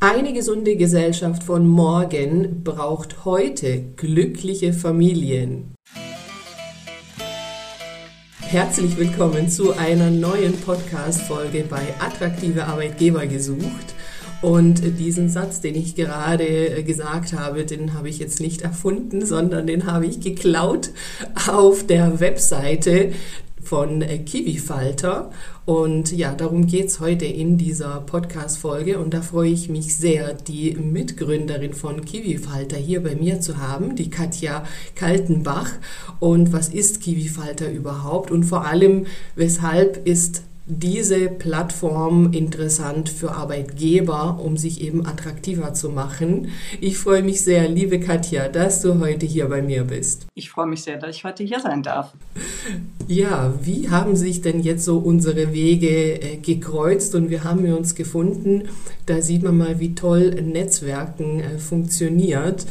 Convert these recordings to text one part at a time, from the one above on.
Eine gesunde Gesellschaft von morgen braucht heute glückliche Familien. Herzlich willkommen zu einer neuen Podcast-Folge bei Attraktive Arbeitgeber gesucht. Und diesen Satz, den ich gerade gesagt habe, den habe ich jetzt nicht erfunden, sondern den habe ich geklaut auf der Webseite von äh, Kiwifalter. Und ja, darum geht es heute in dieser Podcast-Folge. Und da freue ich mich sehr, die Mitgründerin von Kiwifalter hier bei mir zu haben, die Katja Kaltenbach. Und was ist Kiwifalter überhaupt? Und vor allem, weshalb ist diese Plattform interessant für Arbeitgeber, um sich eben attraktiver zu machen. Ich freue mich sehr, liebe Katja, dass du heute hier bei mir bist. Ich freue mich sehr, dass ich heute hier sein darf. Ja, wie haben sich denn jetzt so unsere Wege äh, gekreuzt und wir haben uns gefunden? Da sieht man mal, wie toll Netzwerken äh, funktioniert.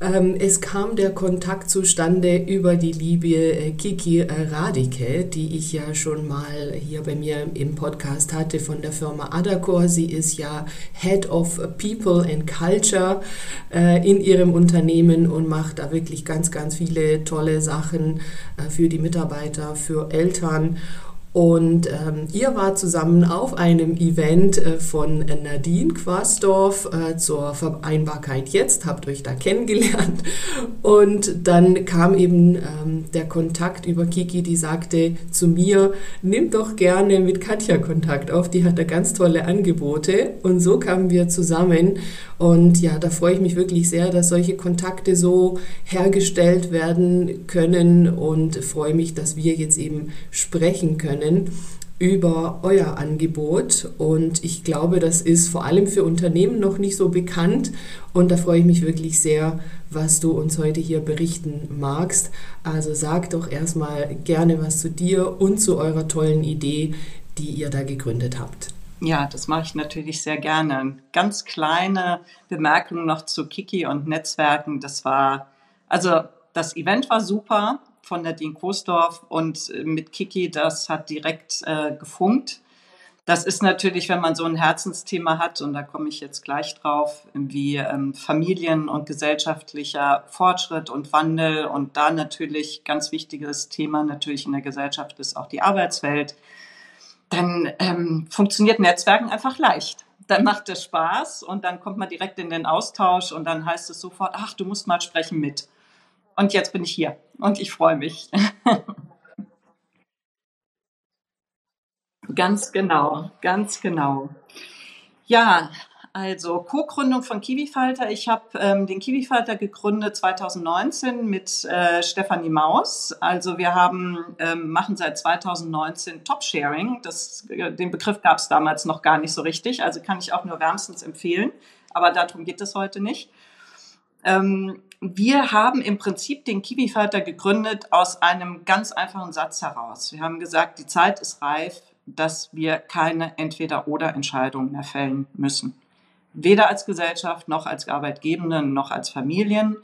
Ähm, es kam der Kontakt zustande über die liebe äh, Kiki äh, Radike, die ich ja schon mal hier bei mir im Podcast hatte von der Firma Adacor. Sie ist ja Head of People and Culture äh, in ihrem Unternehmen und macht da wirklich ganz, ganz viele tolle Sachen für die Mitarbeiter, für Eltern. Und ähm, ihr wart zusammen auf einem Event äh, von Nadine Quasdorf äh, zur Vereinbarkeit jetzt, habt euch da kennengelernt. Und dann kam eben ähm, der Kontakt über Kiki, die sagte zu mir, nimm doch gerne mit Katja Kontakt auf, die hat da ganz tolle Angebote. Und so kamen wir zusammen. Und ja, da freue ich mich wirklich sehr, dass solche Kontakte so hergestellt werden können und freue mich, dass wir jetzt eben sprechen können können über euer Angebot. Und ich glaube, das ist vor allem für Unternehmen noch nicht so bekannt. Und da freue ich mich wirklich sehr, was du uns heute hier berichten magst. Also sag doch erstmal gerne was zu dir und zu eurer tollen Idee, die ihr da gegründet habt. Ja, das mache ich natürlich sehr gerne. Ganz kleine Bemerkung noch zu Kiki und Netzwerken. Das war, also das Event war super von Nadine Kosdorf und äh, mit Kiki, das hat direkt äh, gefunkt. Das ist natürlich, wenn man so ein Herzensthema hat, und da komme ich jetzt gleich drauf, wie ähm, Familien- und gesellschaftlicher Fortschritt und Wandel und da natürlich ganz wichtiges Thema natürlich in der Gesellschaft ist auch die Arbeitswelt, dann ähm, funktioniert Netzwerken einfach leicht. Dann macht es Spaß und dann kommt man direkt in den Austausch und dann heißt es sofort, ach, du musst mal sprechen mit. Und jetzt bin ich hier und ich freue mich. ganz genau, ganz genau. Ja, also Co-Gründung von Kiwifalter. Ich habe ähm, den Kiwifalter gegründet 2019 mit äh, Stefanie Maus. Also wir haben ähm, machen seit 2019 Top-Sharing. äh, den Begriff gab es damals noch gar nicht so richtig. Also kann ich auch nur wärmstens empfehlen. Aber darum geht es heute nicht. Ähm, wir haben im Prinzip den Kiwi-Falter gegründet aus einem ganz einfachen Satz heraus. Wir haben gesagt, die Zeit ist reif, dass wir keine Entweder-oder-Entscheidung mehr fällen müssen. Weder als Gesellschaft noch als Arbeitgebenden noch als Familien.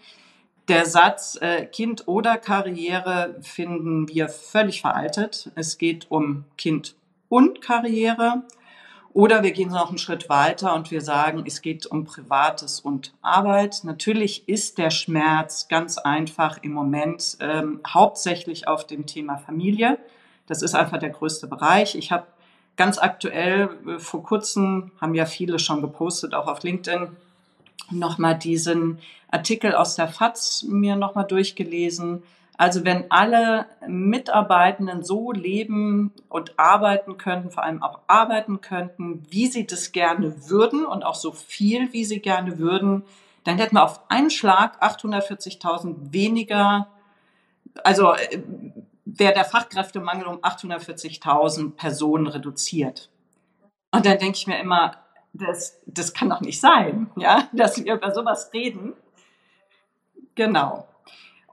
Der Satz äh, Kind oder Karriere finden wir völlig veraltet. Es geht um Kind und Karriere. Oder wir gehen noch einen Schritt weiter und wir sagen, es geht um Privates und Arbeit. Natürlich ist der Schmerz ganz einfach im Moment ähm, hauptsächlich auf dem Thema Familie. Das ist einfach der größte Bereich. Ich habe ganz aktuell äh, vor kurzem, haben ja viele schon gepostet, auch auf LinkedIn, nochmal diesen Artikel aus der FAZ mir nochmal durchgelesen also wenn alle Mitarbeitenden so leben und arbeiten könnten, vor allem auch arbeiten könnten, wie sie das gerne würden und auch so viel, wie sie gerne würden, dann hätten wir auf einen Schlag 840.000 weniger, also äh, wäre der Fachkräftemangel um 840.000 Personen reduziert. Und dann denke ich mir immer, das, das kann doch nicht sein, ja, dass wir über sowas reden. Genau.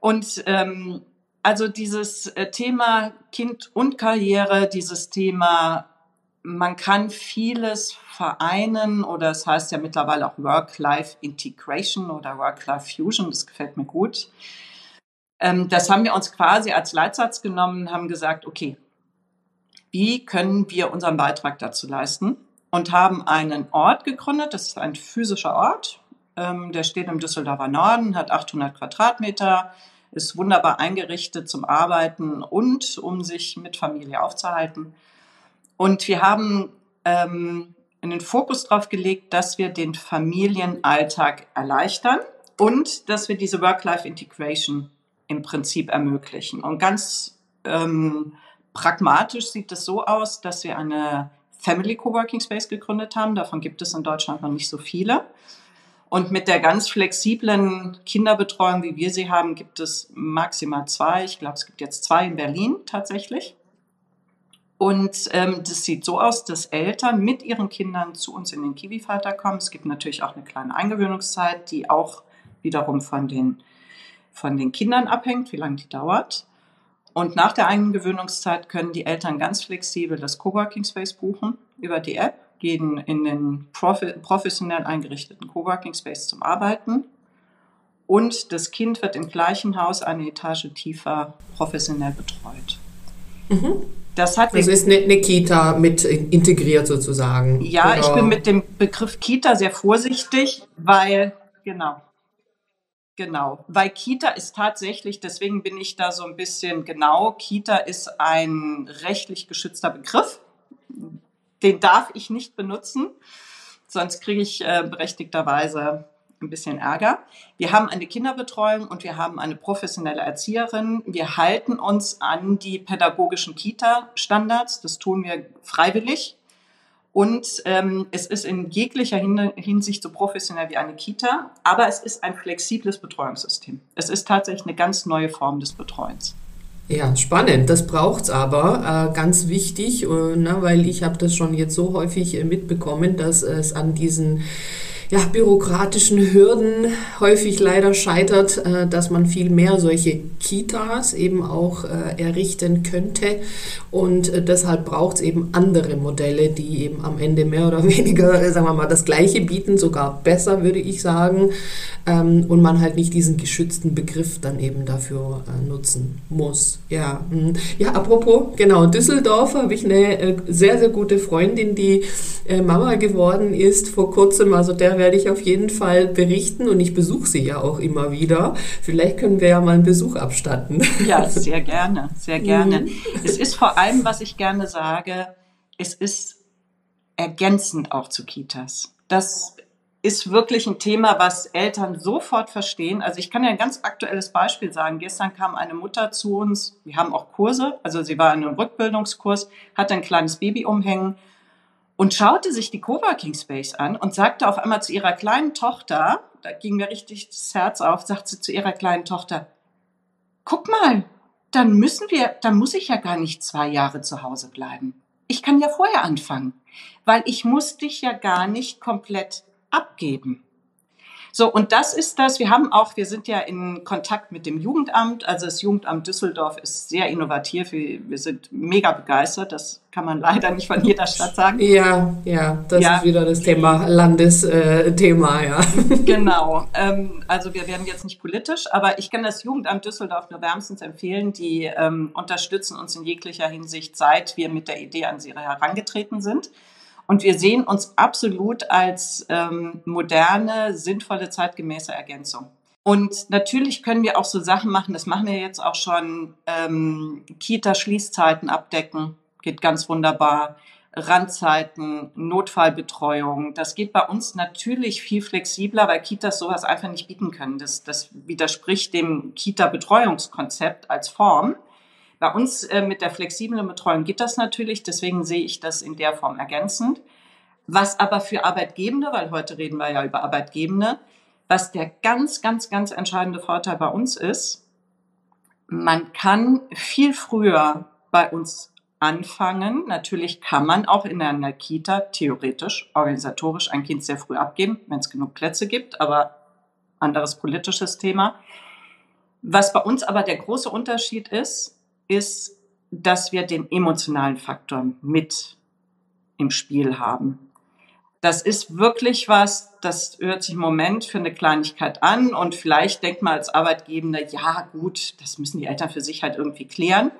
Und ähm, also dieses äh, Thema Kind und Karriere, dieses Thema, man kann vieles vereinen oder es heißt ja mittlerweile auch Work-Life-Integration oder Work-Life-Fusion, das gefällt mir gut. Ähm, das haben wir uns quasi als Leitsatz genommen, haben gesagt, okay, wie können wir unseren Beitrag dazu leisten? und haben einen Ort gegründet. Das ist ein physischer Ort. Ähm, der steht im Düsseldorfer Norden, hat 800 Quadratmeter, ist wunderbar eingerichtet zum Arbeiten und um sich mit Familie aufzuhalten. Und wir haben ähm, den Fokus darauf gelegt, dass wir den Familienalltag erleichtern und dass wir diese Work-Life-Integration im Prinzip ermöglichen. Und ganz ähm, pragmatisch sieht es so aus, dass wir eine Family Coworking Space gegründet haben. Davon gibt es in Deutschland noch nicht so viele. Und mit der ganz flexiblen Kinderbetreuung, wie wir sie haben, gibt es maximal zwei. Ich glaube, es gibt jetzt zwei in Berlin tatsächlich. Und ähm, das sieht so aus, dass Eltern mit ihren Kindern zu uns in den Kiwi-Falter kommen. Es gibt natürlich auch eine kleine Eingewöhnungszeit, die auch wiederum von den, von den Kindern abhängt, wie lange die dauert. Und nach der Eingewöhnungszeit können die Eltern ganz flexibel das Coworking Space buchen über die App, gehen in den professionell eingerichteten Coworking Space zum Arbeiten. Und das Kind wird im gleichen Haus eine Etage tiefer professionell betreut. Mhm. Das hat also ist eine, eine, Kita mit integriert sozusagen. Ja, oder? ich bin mit dem Begriff Kita sehr vorsichtig, weil, genau, Genau, weil Kita ist tatsächlich, deswegen bin ich da so ein bisschen genau, Kita ist ein rechtlich geschützter Begriff. Den darf ich nicht benutzen, sonst kriege ich äh, berechtigterweise ein bisschen Ärger. Wir haben eine Kinderbetreuung und wir haben eine professionelle Erzieherin. Wir halten uns an die pädagogischen Kita-Standards. Das tun wir freiwillig. Und ähm, es ist in jeglicher Hinsicht so professionell wie eine Kita, aber es ist ein flexibles Betreuungssystem. Es ist tatsächlich eine ganz neue Form des Betreuens. Ja, spannend. Das braucht's aber äh, ganz wichtig, äh, ne, weil ich habe das schon jetzt so häufig äh, mitbekommen, dass es an diesen ja, bürokratischen Hürden häufig leider scheitert, äh, dass man viel mehr solche Kitas eben auch äh, errichten könnte. Und äh, deshalb braucht es eben andere Modelle, die eben am Ende mehr oder weniger, sagen wir mal, das Gleiche bieten, sogar besser, würde ich sagen. Ähm, und man halt nicht diesen geschützten Begriff dann eben dafür nutzen muss. Ja, hm. ja apropos, genau, Düsseldorf habe ich eine sehr, sehr gute Freundin, die Mama geworden ist vor kurzem. Also der werde ich auf jeden Fall berichten und ich besuche sie ja auch immer wieder. Vielleicht können wir ja mal einen Besuch abstatten. Ja, sehr gerne, sehr gerne. Mhm. Es ist vor allem, was ich gerne sage, es ist ergänzend auch zu Kitas. Das ist wirklich ein Thema, was Eltern sofort verstehen. Also ich kann ja ein ganz aktuelles Beispiel sagen. Gestern kam eine Mutter zu uns, wir haben auch Kurse, also sie war in einem Rückbildungskurs, hatte ein kleines Baby umhängen und schaute sich die Coworking Space an und sagte auf einmal zu ihrer kleinen Tochter, da ging mir richtig das Herz auf, sagt sie zu ihrer kleinen Tochter, guck mal, dann müssen wir, dann muss ich ja gar nicht zwei Jahre zu Hause bleiben. Ich kann ja vorher anfangen, weil ich muss dich ja gar nicht komplett abgeben. So, und das ist das. Wir haben auch, wir sind ja in Kontakt mit dem Jugendamt. Also das Jugendamt Düsseldorf ist sehr innovativ. Wir, wir sind mega begeistert. Das kann man leider nicht von jeder Stadt sagen. Ja, ja, das ja. ist wieder das Thema, Landesthema, ja. Genau. Ähm, also wir werden jetzt nicht politisch, aber ich kann das Jugendamt Düsseldorf nur wärmstens empfehlen. Die ähm, unterstützen uns in jeglicher Hinsicht, seit wir mit der Idee an sie herangetreten sind. Und wir sehen uns absolut als ähm, moderne, sinnvolle, zeitgemäße Ergänzung. Und natürlich können wir auch so Sachen machen, das machen wir jetzt auch schon, ähm, Kita-Schließzeiten abdecken, geht ganz wunderbar. Randzeiten, Notfallbetreuung. Das geht bei uns natürlich viel flexibler, weil Kitas sowas einfach nicht bieten können. Das, das widerspricht dem Kita-Betreuungskonzept als Form. Bei uns äh, mit der flexiblen Betreuung geht das natürlich, deswegen sehe ich das in der Form ergänzend. Was aber für Arbeitgebende, weil heute reden wir ja über Arbeitgebende, was der ganz, ganz, ganz entscheidende Vorteil bei uns ist, man kann viel früher bei uns anfangen. Natürlich kann man auch in einer Kita theoretisch, organisatorisch ein Kind sehr früh abgeben, wenn es genug Plätze gibt, aber anderes politisches Thema. Was bei uns aber der große Unterschied ist, ist, dass wir den emotionalen Faktor mit im Spiel haben. Das ist wirklich was, das hört sich im Moment für eine Kleinigkeit an und vielleicht denkt man als Arbeitgeber, ja gut, das müssen die Eltern für sich halt irgendwie klären.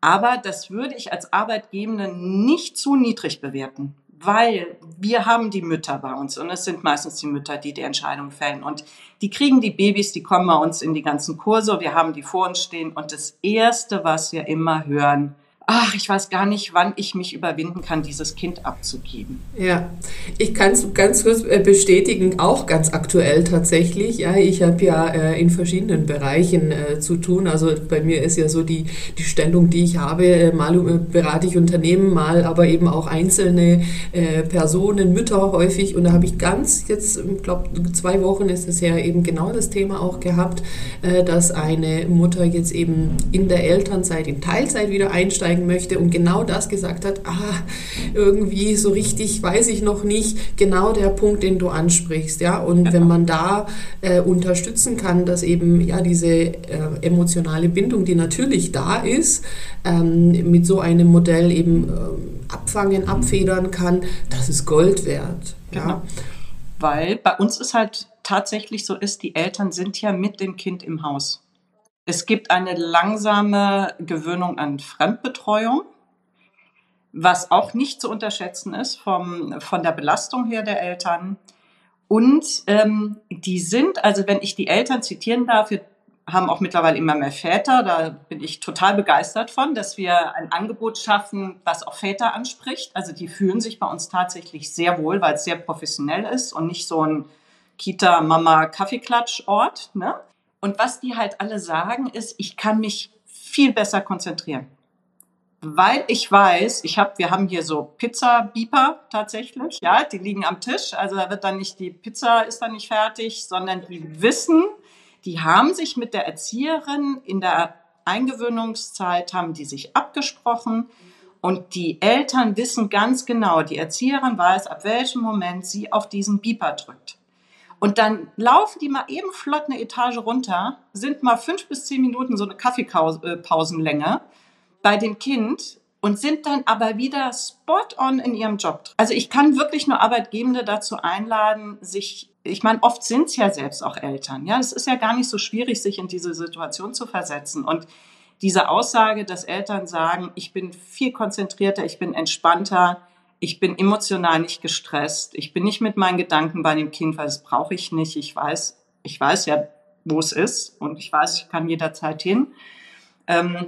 Aber das würde ich als Arbeitgeber nicht zu niedrig bewerten, weil wir haben die Mütter bei uns und es sind meistens die Mütter, die die Entscheidung fällen. Und die kriegen die Babys, die kommen bei uns in die ganzen Kurse, wir haben die vor uns stehen und das Erste, was wir immer hören, ach, ich weiß gar nicht, wann ich mich überwinden kann, dieses Kind abzugeben. Ja, ich kann es ganz kurz äh, bestätigen, auch ganz aktuell tatsächlich. Ja, ich habe ja äh, in verschiedenen Bereichen äh, zu tun. Also bei mir ist ja so die, die Stellung, die ich habe, äh, mal äh, berate ich Unternehmen, mal aber eben auch einzelne äh, Personen, Mütter häufig. Und da habe ich ganz jetzt, ich glaube, zwei Wochen ist es ja eben genau das Thema auch gehabt, dass eine Mutter jetzt eben in der Elternzeit, in Teilzeit wieder einsteigt einsteigen möchte und genau das gesagt hat, ah, irgendwie so richtig weiß ich noch nicht, genau der Punkt, den du ansprichst, ja. Und ja. wenn man da äh, unterstützen kann, dass eben ja diese äh, emotionale Bindung, die natürlich da ist, ähm, mit so einem Modell eben äh, abfangen, abfedern kann, das ist Gold wert. Genau. Ja. Weil bei uns ist halt tatsächlich so ist, die Eltern sind ja mit dem Kind im Haus. Es gibt eine langsame Gewöhnung an Fremdbetreuung, was auch nicht zu unterschätzen ist vom, von der Belastung her der Eltern. Und ähm, die sind, also wenn ich die Eltern zitieren darf, wir haben auch mittlerweile immer mehr Väter, da bin ich total begeistert von, dass wir ein Angebot schaffen, was auch Väter anspricht. Also die fühlen sich bei uns tatsächlich sehr wohl, weil es sehr professionell ist und nicht so ein Kita-Mama-Kaffeeklatsch-Ort. Ne? Und was die halt alle sagen, ist, ich kann mich viel besser konzentrieren. Weil ich weiß, ich habe, wir haben hier so Pizza-Beeper tatsächlich, ja, die liegen am Tisch. Also da wird dann nicht die Pizza ist dann nicht fertig, sondern die wissen, die haben sich mit der Erzieherin in der Eingewöhnungszeit haben die sich abgesprochen und die Eltern wissen ganz genau, die Erzieherin weiß, ab welchem Moment sie auf diesen Beeper drückt. Und dann laufen die mal eben flott eine Etage runter, sind mal fünf bis zehn Minuten so eine Kaffeepausenlänge bei dem Kind und sind dann aber wieder spot on in ihrem Job. Also ich kann wirklich nur Arbeitgebende dazu einladen, sich, ich meine, oft sind es ja selbst auch Eltern. Ja, es ist ja gar nicht so schwierig, sich in diese Situation zu versetzen. Und diese Aussage, dass Eltern sagen, ich bin viel konzentrierter, ich bin entspannter, ich bin emotional nicht gestresst. Ich bin nicht mit meinen Gedanken bei dem Kind, weil das brauche ich nicht. Ich weiß, ich weiß ja, wo es ist und ich weiß, ich kann jederzeit hin. Ähm,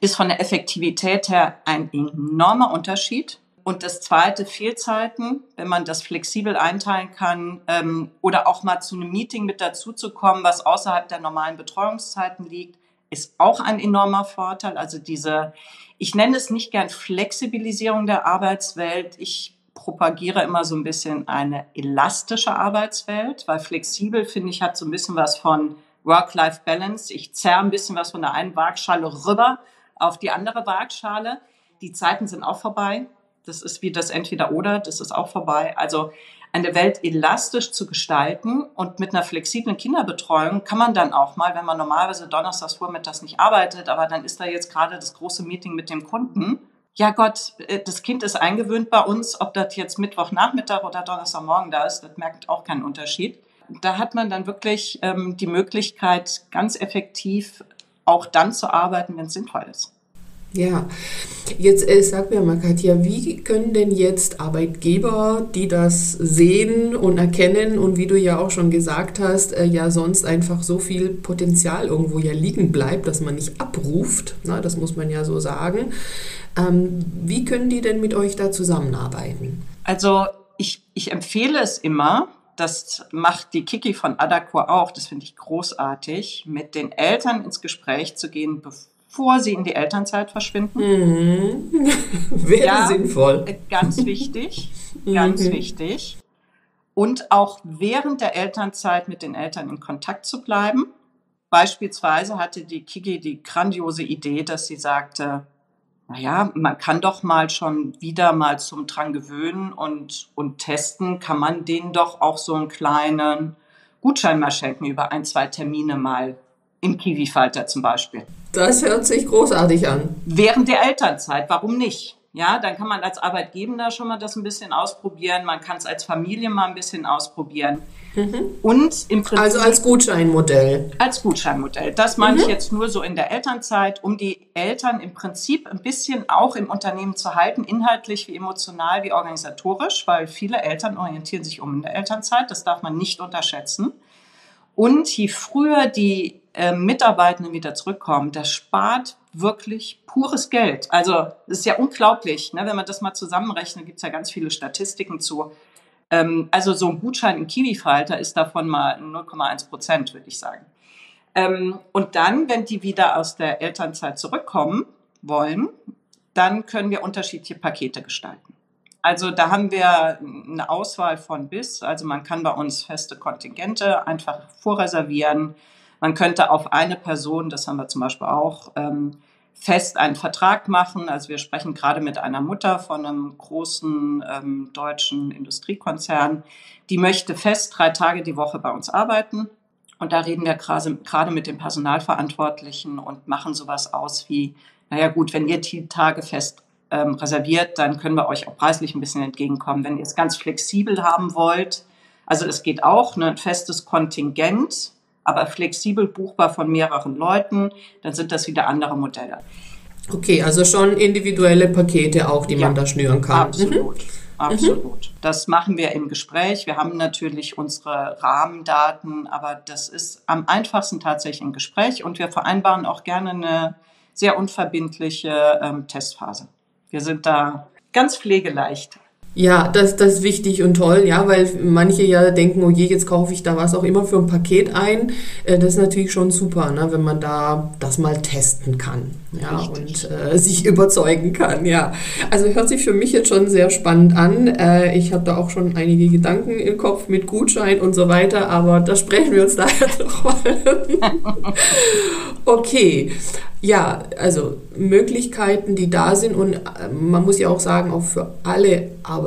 ist von der Effektivität her ein enormer Unterschied. Und das zweite, Fehlzeiten, wenn man das flexibel einteilen kann ähm, oder auch mal zu einem Meeting mit dazu zu kommen, was außerhalb der normalen Betreuungszeiten liegt, ist auch ein enormer Vorteil. Also diese, ich nenne es nicht gern Flexibilisierung der Arbeitswelt. Ich propagiere immer so ein bisschen eine elastische Arbeitswelt, weil flexibel, finde ich, hat so ein bisschen was von Work-Life-Balance. Ich zerre ein bisschen was von der einen Waagschale rüber auf die andere Waagschale. Die Zeiten sind auch vorbei. Das ist wie das Entweder-Oder, das ist auch vorbei. Also eine Welt elastisch zu gestalten und mit einer flexiblen Kinderbetreuung kann man dann auch mal, wenn man normalerweise donnerstags vormittags nicht arbeitet, aber dann ist da jetzt gerade das große Meeting mit dem Kunden. Ja Gott, äh, das Kind ist eingewöhnt bei uns, ob das jetzt Mittwochnachmittag oder Donnerstagmorgen da ist, das merkt auch keinen Unterschied. Da hat man dann wirklich ähm, die Möglichkeit, ganz effektiv auch dann zu arbeiten, wenn es sinnvoll ist. Ja, jetzt äh, sag mir mal, Katja, wie können denn jetzt Arbeitgeber, die das sehen und erkennen und wie du ja auch schon gesagt hast, äh, ja sonst einfach so viel Potenzial irgendwo ja liegen bleibt, dass man nicht abruft, na, das muss man ja so sagen. Ähm, wie können die denn mit euch da zusammenarbeiten? Also ich, ich empfehle es immer, das macht die Kiki von Adacor auch, das finde ich großartig, mit den Eltern ins Gespräch zu gehen, bevor bevor sie in die Elternzeit verschwinden. Mhm. Wäre ja, sinnvoll. Äh, ganz wichtig, ganz mhm. wichtig. Und auch während der Elternzeit mit den Eltern in Kontakt zu bleiben. Beispielsweise hatte die Kiki die grandiose Idee, dass sie sagte, naja, man kann doch mal schon wieder mal zum dran gewöhnen und, und testen, kann man denen doch auch so einen kleinen Gutschein mal schenken über ein, zwei Termine mal im Kiwi-Falter zum Beispiel. Das hört sich großartig an. Während der Elternzeit, warum nicht? Ja, dann kann man als Arbeitgeber schon mal das ein bisschen ausprobieren. Man kann es als Familie mal ein bisschen ausprobieren. Mhm. Und im Prinzip. Also als Gutscheinmodell. Als Gutscheinmodell. Das meine mhm. ich jetzt nur so in der Elternzeit, um die Eltern im Prinzip ein bisschen auch im Unternehmen zu halten, inhaltlich wie emotional wie organisatorisch, weil viele Eltern orientieren sich um in der Elternzeit. Das darf man nicht unterschätzen. Und je früher die äh, Mitarbeitenden wieder zurückkommen, das spart wirklich pures Geld. Also es ist ja unglaublich, ne? wenn man das mal zusammenrechnet, gibt es ja ganz viele Statistiken zu. Ähm, also so ein Gutschein im Kiwi-Falter ist davon mal 0,1 Prozent, würde ich sagen. Ähm, und dann, wenn die wieder aus der Elternzeit zurückkommen wollen, dann können wir unterschiedliche Pakete gestalten. Also da haben wir eine Auswahl von bis. Also man kann bei uns feste Kontingente einfach vorreservieren. Man könnte auf eine Person, das haben wir zum Beispiel auch, ähm, fest einen Vertrag machen. Also wir sprechen gerade mit einer Mutter von einem großen ähm, deutschen Industriekonzern, die möchte fest drei Tage die Woche bei uns arbeiten. Und da reden wir gerade mit den Personalverantwortlichen und machen sowas aus wie, naja gut, wenn ihr die Tage fest ähm, reserviert, dann können wir euch auch preislich ein bisschen entgegenkommen. Wenn ihr es ganz flexibel haben wollt, also es geht auch, ne, ein festes Kontingent, aber flexibel buchbar von mehreren Leuten, dann sind das wieder andere Modelle. Okay, also schon individuelle Pakete auch, die ja, man da schnüren kann. Absolut. Mhm. Absolut. Mhm. Das machen wir im Gespräch. Wir haben natürlich unsere Rahmendaten, aber das ist am einfachsten tatsächlich im Gespräch und wir vereinbaren auch gerne eine sehr unverbindliche ähm, Testphase. Wir sind da ganz pflegeleicht. Ja, das, das ist wichtig und toll, ja, weil manche ja denken, oh je, jetzt kaufe ich da was auch immer für ein Paket ein. Äh, das ist natürlich schon super, ne, wenn man da das mal testen kann, ja, Richtig. und äh, sich überzeugen kann, ja. Also hört sich für mich jetzt schon sehr spannend an. Äh, ich habe da auch schon einige Gedanken im Kopf mit Gutschein und so weiter, aber da sprechen wir uns daher noch mal. okay. Ja, also Möglichkeiten, die da sind und äh, man muss ja auch sagen, auch für alle Arbeitgeber,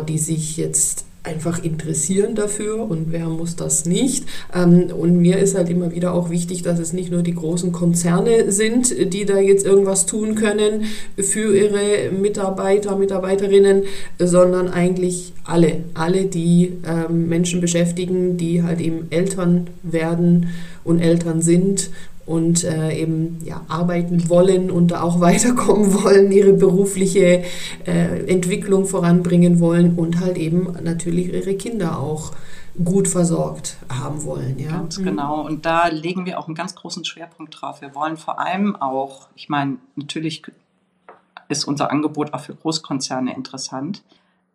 die sich jetzt einfach interessieren dafür und wer muss das nicht. Ähm, und mir ist halt immer wieder auch wichtig, dass es nicht nur die großen Konzerne sind, die da jetzt irgendwas tun können für ihre Mitarbeiter, Mitarbeiterinnen, sondern eigentlich alle, alle, die ähm, Menschen beschäftigen, die halt eben Eltern werden und Eltern sind und äh, eben ja, arbeiten wollen und da auch weiterkommen wollen, ihre berufliche äh, Entwicklung voranbringen wollen und halt eben natürlich ihre Kinder auch gut versorgt haben wollen. Ja? Ganz mhm. genau. Und da legen wir auch einen ganz großen Schwerpunkt drauf. Wir wollen vor allem auch, ich meine, natürlich ist unser Angebot auch für Großkonzerne interessant,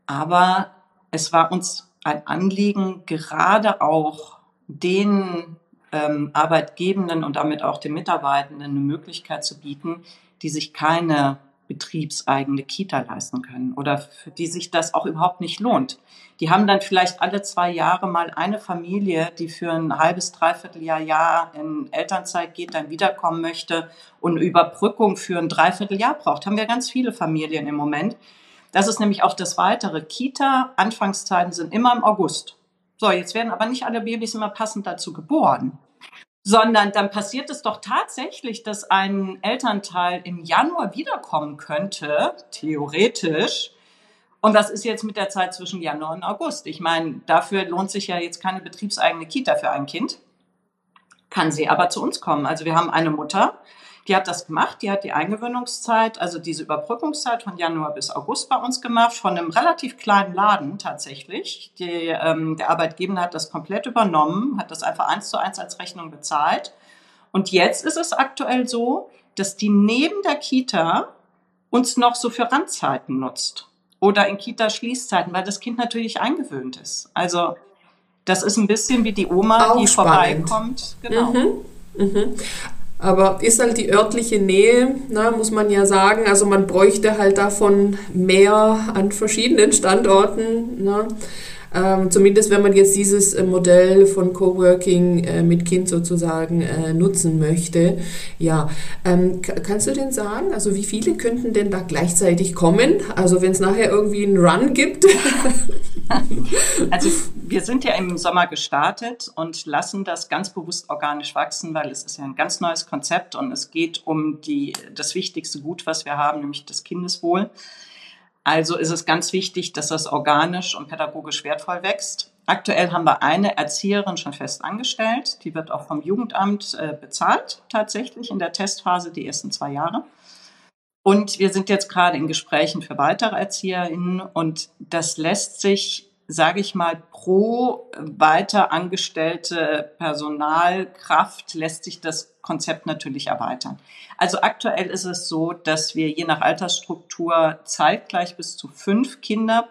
aber es war uns ein Anliegen, gerade auch den ähm, Arbeitgebenden und damit auch den Mitarbeitenden eine Möglichkeit zu bieten, die sich keine betriebseigene Kita leisten können oder für die sich das auch überhaupt nicht lohnt. Die haben dann vielleicht alle zwei Jahre mal eine Familie, die für ein halbes, dreiviertel Jahr, Jahr in Elternzeit geht, dann wiederkommen möchte und Überbrückung für ein Dreivierteljahr braucht. Haben wir ganz viele Familien im Moment. Das ist nämlich auch das Weitere. Kita-Anfangszeiten sind immer im August. So, jetzt werden aber nicht alle Babys immer passend dazu geboren sondern dann passiert es doch tatsächlich, dass ein Elternteil im Januar wiederkommen könnte, theoretisch. Und was ist jetzt mit der Zeit zwischen Januar und August? Ich meine, dafür lohnt sich ja jetzt keine betriebseigene Kita für ein Kind. Kann sie aber zu uns kommen. Also wir haben eine Mutter, die hat das gemacht, die hat die Eingewöhnungszeit, also diese Überbrückungszeit von Januar bis August bei uns gemacht, von einem relativ kleinen Laden tatsächlich. Die, ähm, der Arbeitgeber hat das komplett übernommen, hat das einfach eins zu eins als Rechnung bezahlt. Und jetzt ist es aktuell so, dass die neben der Kita uns noch so für Randzeiten nutzt oder in Kita-Schließzeiten, weil das Kind natürlich eingewöhnt ist. Also das ist ein bisschen wie die Oma, Auch die spannend. vorbeikommt. Genau. Mhm. Mhm. Aber ist halt die örtliche Nähe, na, muss man ja sagen. Also man bräuchte halt davon mehr an verschiedenen Standorten. Na. Ähm, zumindest wenn man jetzt dieses äh, Modell von Coworking äh, mit Kind sozusagen äh, nutzen möchte. Ja, ähm, kannst du denn sagen, also wie viele könnten denn da gleichzeitig kommen? Also wenn es nachher irgendwie einen Run gibt? also wir sind ja im Sommer gestartet und lassen das ganz bewusst organisch wachsen, weil es ist ja ein ganz neues Konzept und es geht um die, das wichtigste Gut, was wir haben, nämlich das Kindeswohl. Also ist es ganz wichtig, dass das organisch und pädagogisch wertvoll wächst. Aktuell haben wir eine Erzieherin schon fest angestellt. Die wird auch vom Jugendamt äh, bezahlt, tatsächlich in der Testphase die ersten zwei Jahre. Und wir sind jetzt gerade in Gesprächen für weitere ErzieherInnen und das lässt sich, sage ich mal, pro weiter angestellte Personalkraft lässt sich das Konzept natürlich erweitern. Also aktuell ist es so, dass wir je nach Altersstruktur zeitgleich bis zu fünf Kinder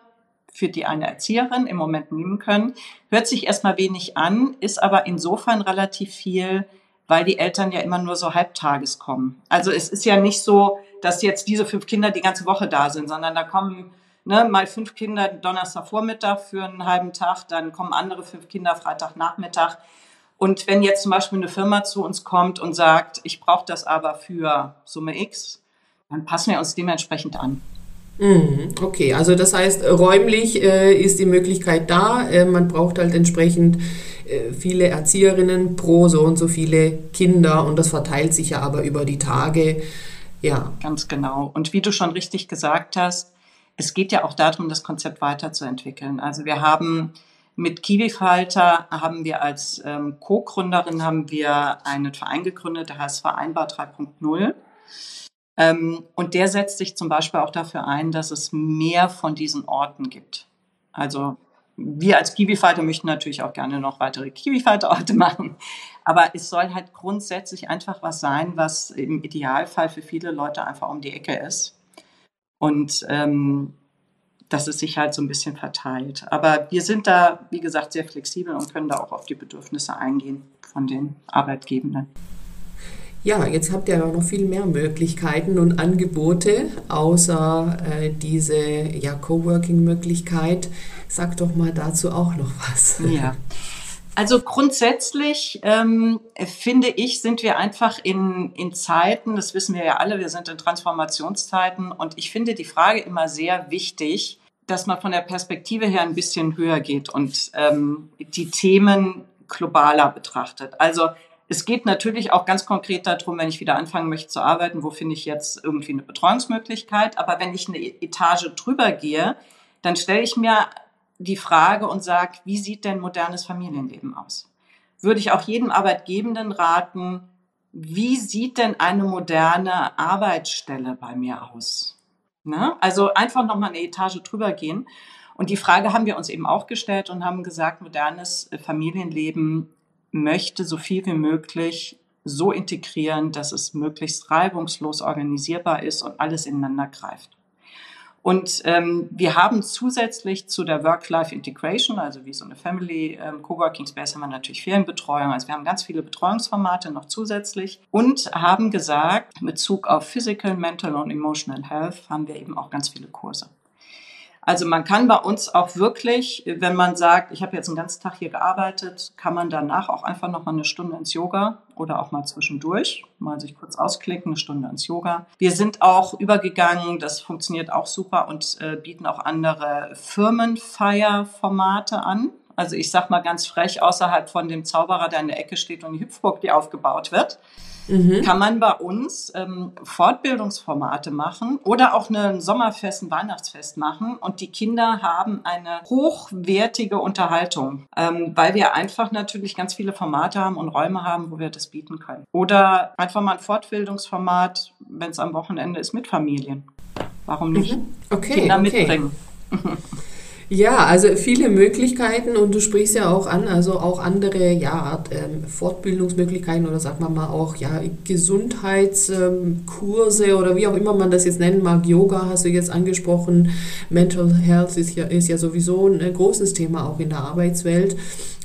für die eine Erzieherin im Moment nehmen können. Hört sich erstmal wenig an, ist aber insofern relativ viel, weil die Eltern ja immer nur so halbtages kommen. Also es ist ja nicht so, dass jetzt diese fünf Kinder die ganze Woche da sind, sondern da kommen ne, mal fünf Kinder Donnerstagvormittag für einen halben Tag, dann kommen andere fünf Kinder Freitagnachmittag. Und wenn jetzt zum Beispiel eine Firma zu uns kommt und sagt, ich brauche das aber für Summe X, dann passen wir uns dementsprechend an. Mhm, okay, also das heißt, räumlich äh, ist die Möglichkeit da. Äh, man braucht halt entsprechend äh, viele Erzieherinnen pro so und so viele Kinder und das verteilt sich ja aber über die Tage. Ja. Ganz genau. Und wie du schon richtig gesagt hast, es geht ja auch darum, das Konzept weiterzuentwickeln. Also wir haben mit Kiwifalter haben wir als ähm, Co-Gründerin haben wir einen Verein gegründet, der heißt Vereinbar 3.0. Ähm, und der setzt sich zum Beispiel auch dafür ein, dass es mehr von diesen Orten gibt. Also wir als Kiwifalter möchten natürlich auch gerne noch weitere Kiwifalter-Orte machen. Aber es soll halt grundsätzlich einfach was sein, was im Idealfall für viele Leute einfach um die Ecke ist. Und ähm, dass es sich halt so ein bisschen verteilt. Aber wir sind da, wie gesagt, sehr flexibel und können da auch auf die Bedürfnisse eingehen von den Arbeitgebenden. Ja, jetzt habt ihr ja noch viel mehr Möglichkeiten und Angebote, außer äh, diese ja, Coworking-Möglichkeit. Sag doch mal dazu auch noch was. Ja. Also grundsätzlich ähm, finde ich, sind wir einfach in, in Zeiten, das wissen wir ja alle, wir sind in Transformationszeiten und ich finde die Frage immer sehr wichtig, dass man von der Perspektive her ein bisschen höher geht und ähm, die Themen globaler betrachtet. Also es geht natürlich auch ganz konkret darum, wenn ich wieder anfangen möchte zu arbeiten, wo finde ich jetzt irgendwie eine Betreuungsmöglichkeit. Aber wenn ich eine Etage drüber gehe, dann stelle ich mir die Frage und sage, wie sieht denn modernes Familienleben aus? Würde ich auch jedem Arbeitgebenden raten, wie sieht denn eine moderne Arbeitsstelle bei mir aus? Ne? Also einfach nochmal eine Etage drüber gehen. Und die Frage haben wir uns eben auch gestellt und haben gesagt, modernes Familienleben möchte so viel wie möglich so integrieren, dass es möglichst reibungslos organisierbar ist und alles ineinander greift. Und ähm, wir haben zusätzlich zu der Work-Life-Integration, also wie so eine Family ähm, Coworking Space, haben wir natürlich Ferienbetreuung. Also wir haben ganz viele Betreuungsformate noch zusätzlich und haben gesagt, in Bezug auf Physical, Mental und Emotional Health haben wir eben auch ganz viele Kurse. Also man kann bei uns auch wirklich, wenn man sagt, ich habe jetzt einen ganzen Tag hier gearbeitet, kann man danach auch einfach noch mal eine Stunde ins Yoga oder auch mal zwischendurch, mal sich kurz ausklicken, eine Stunde ins Yoga. Wir sind auch übergegangen, das funktioniert auch super und äh, bieten auch andere Firmenfeierformate an. Also ich sag mal ganz frech, außerhalb von dem Zauberer, der in der Ecke steht und die Hüpfburg, die aufgebaut wird mhm. kann man bei uns ähm, Fortbildungsformate machen oder auch ein Sommerfest, ein Weihnachtsfest machen und die Kinder haben eine hochwertige Unterhaltung, ähm, weil wir einfach natürlich ganz viele Formate haben und Räume haben, wo wir das bieten können. Oder einfach mal ein Fortbildungsformat, wenn es am Wochenende ist, mit Familien. Warum nicht? Mhm. Okay, Kinder okay. mitbringen. Ja, also viele Möglichkeiten und du sprichst ja auch an, also auch andere ja, ähm, Fortbildungsmöglichkeiten oder sagt man mal auch ja, Gesundheitskurse ähm, oder wie auch immer man das jetzt nennen mag. Yoga hast du jetzt angesprochen, Mental Health ist ja, ist ja sowieso ein großes Thema auch in der Arbeitswelt.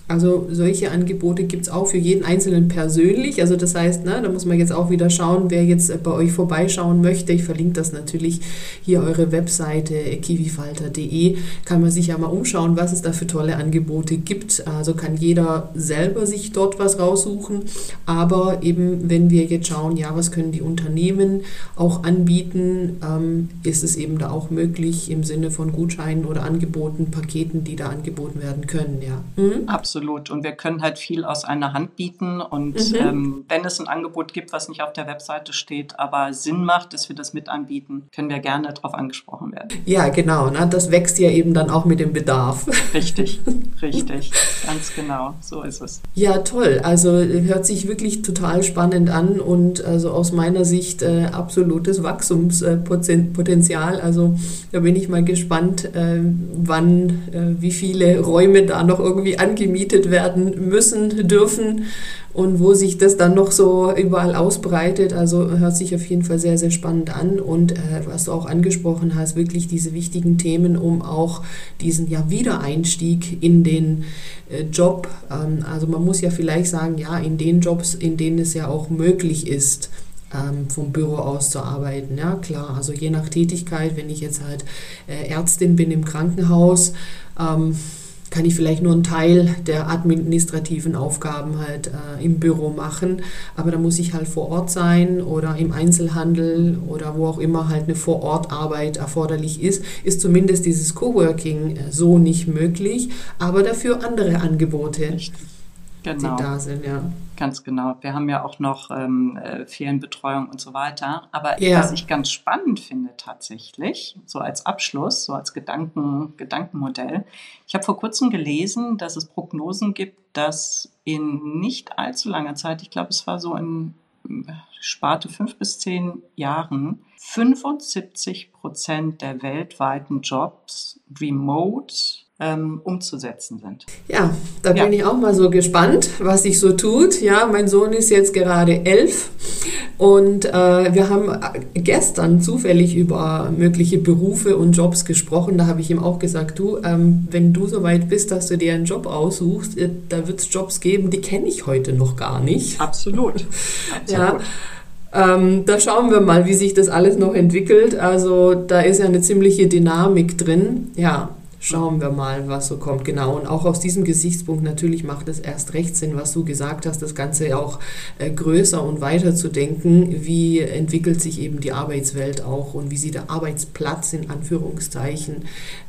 Also solche Angebote gibt es auch für jeden Einzelnen persönlich. Also das heißt, ne, da muss man jetzt auch wieder schauen, wer jetzt bei euch vorbeischauen möchte. Ich verlinke das natürlich hier eure Webseite kiwifalter.de. Kann man sich ja mal umschauen, was es da für tolle Angebote gibt. Also kann jeder selber sich dort was raussuchen. Aber eben, wenn wir jetzt schauen, ja, was können die Unternehmen auch anbieten, ähm, ist es eben da auch möglich im Sinne von Gutscheinen oder Angeboten, Paketen, die da angeboten werden können. Ja. Mhm. Absolut. Und wir können halt viel aus einer Hand bieten. Und mhm. ähm, wenn es ein Angebot gibt, was nicht auf der Webseite steht, aber Sinn macht, dass wir das mit anbieten, können wir gerne darauf angesprochen werden. Ja, genau. Ne? Das wächst ja eben dann auch mit dem Bedarf. Richtig, richtig. Ganz genau. So ist es. Ja, toll. Also hört sich wirklich total spannend an und also aus meiner Sicht äh, absolutes Wachstumspotenzial. Also da bin ich mal gespannt, äh, wann, äh, wie viele Räume da noch irgendwie angemietet werden müssen, dürfen und wo sich das dann noch so überall ausbreitet. Also hört sich auf jeden Fall sehr, sehr spannend an. Und äh, was du auch angesprochen hast, wirklich diese wichtigen Themen, um auch diesen ja, Wiedereinstieg in den äh, Job, ähm, also man muss ja vielleicht sagen, ja, in den Jobs, in denen es ja auch möglich ist, ähm, vom Büro aus zu arbeiten. Ja, klar, also je nach Tätigkeit, wenn ich jetzt halt äh, Ärztin bin im Krankenhaus, ähm, kann ich vielleicht nur einen Teil der administrativen Aufgaben halt äh, im Büro machen, aber da muss ich halt vor Ort sein oder im Einzelhandel oder wo auch immer halt eine Vorortarbeit erforderlich ist, ist zumindest dieses Coworking äh, so nicht möglich, aber dafür andere Angebote. Richtig genau. die da sind, ja. Ganz genau. Wir haben ja auch noch ähm, äh, Ferienbetreuung und so weiter. Aber ja. was ich ganz spannend finde tatsächlich, so als Abschluss, so als Gedanken, Gedankenmodell, ich habe vor kurzem gelesen, dass es Prognosen gibt, dass in nicht allzu langer Zeit, ich glaube, es war so in äh, Sparte fünf bis zehn Jahren, 75 Prozent der weltweiten Jobs remote ähm, umzusetzen sind. Ja, da ja. bin ich auch mal so gespannt, was sich so tut. Ja, mein Sohn ist jetzt gerade elf und äh, wir haben gestern zufällig über mögliche Berufe und Jobs gesprochen. Da habe ich ihm auch gesagt, du, ähm, wenn du so weit bist, dass du dir einen Job aussuchst, äh, da wird es Jobs geben, die kenne ich heute noch gar nicht. Absolut. Absolut. Ja. Ähm, da schauen wir mal, wie sich das alles noch entwickelt. Also da ist ja eine ziemliche Dynamik drin. Ja, Schauen wir mal, was so kommt. Genau. Und auch aus diesem Gesichtspunkt natürlich macht es erst recht Sinn, was du gesagt hast, das Ganze auch äh, größer und weiter zu denken. Wie entwickelt sich eben die Arbeitswelt auch und wie sieht der Arbeitsplatz in Anführungszeichen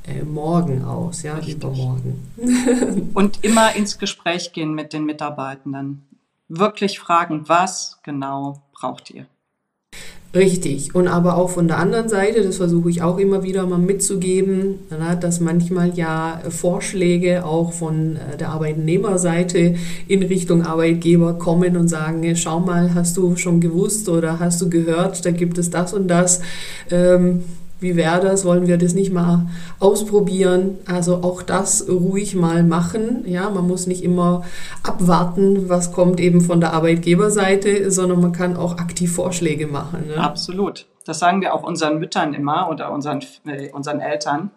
äh, morgen aus, ja, Richtig. übermorgen. und immer ins Gespräch gehen mit den Mitarbeitenden. Wirklich fragen, was genau braucht ihr? Richtig. Und aber auch von der anderen Seite, das versuche ich auch immer wieder mal mitzugeben, dass manchmal ja Vorschläge auch von äh, der Arbeitnehmerseite in Richtung Arbeitgeber kommen und sagen, schau mal, hast du schon gewusst oder hast du gehört, da gibt es das und das. Ähm, wie wäre das? Wollen wir das nicht mal ausprobieren? Also auch das ruhig mal machen. Ja, man muss nicht immer abwarten, was kommt eben von der Arbeitgeberseite, sondern man kann auch aktiv Vorschläge machen. Ne? Absolut. Das sagen wir auch unseren Müttern immer oder unseren, äh, unseren Eltern.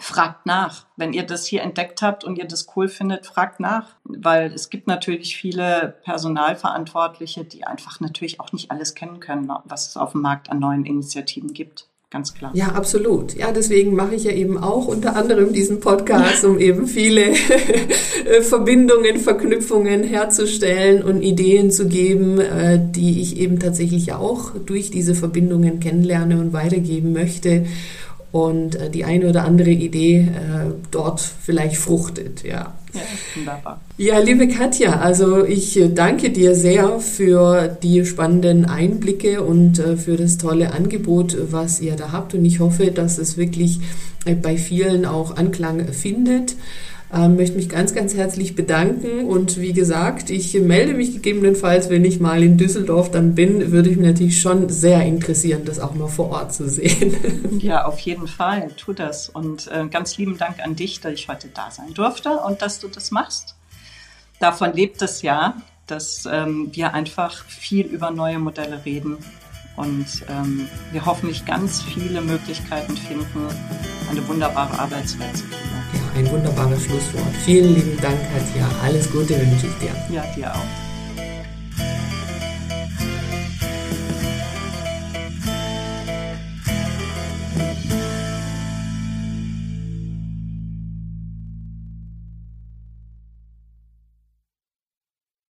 Fragt nach. Wenn ihr das hier entdeckt habt und ihr das cool findet, fragt nach. Weil es gibt natürlich viele Personalverantwortliche, die einfach natürlich auch nicht alles kennen können, was es auf dem Markt an neuen Initiativen gibt ganz klar. Ja, absolut. Ja, deswegen mache ich ja eben auch unter anderem diesen Podcast, um eben viele Verbindungen, Verknüpfungen herzustellen und Ideen zu geben, äh, die ich eben tatsächlich auch durch diese Verbindungen kennenlerne und weitergeben möchte und äh, die eine oder andere Idee äh, dort vielleicht fruchtet, ja. Ja, wunderbar. Ja, liebe Katja, also ich danke dir sehr für die spannenden Einblicke und äh, für das tolle Angebot, was ihr da habt und ich hoffe, dass es wirklich äh, bei vielen auch Anklang findet. Ähm, möchte mich ganz, ganz herzlich bedanken und wie gesagt, ich melde mich gegebenenfalls, wenn ich mal in Düsseldorf dann bin, würde ich mich natürlich schon sehr interessieren, das auch mal vor Ort zu sehen. Ja, auf jeden Fall, tu das und äh, ganz lieben Dank an dich, dass ich heute da sein durfte und dass du das machst. Davon lebt es ja, dass ähm, wir einfach viel über neue Modelle reden und ähm, wir hoffentlich ganz viele Möglichkeiten finden, eine wunderbare Arbeitswelt zu kriegen. Ja, ein wunderbares Schlusswort. Vielen lieben Dank, Katja. Alles Gute wünsche ich dir. Ja, dir auch.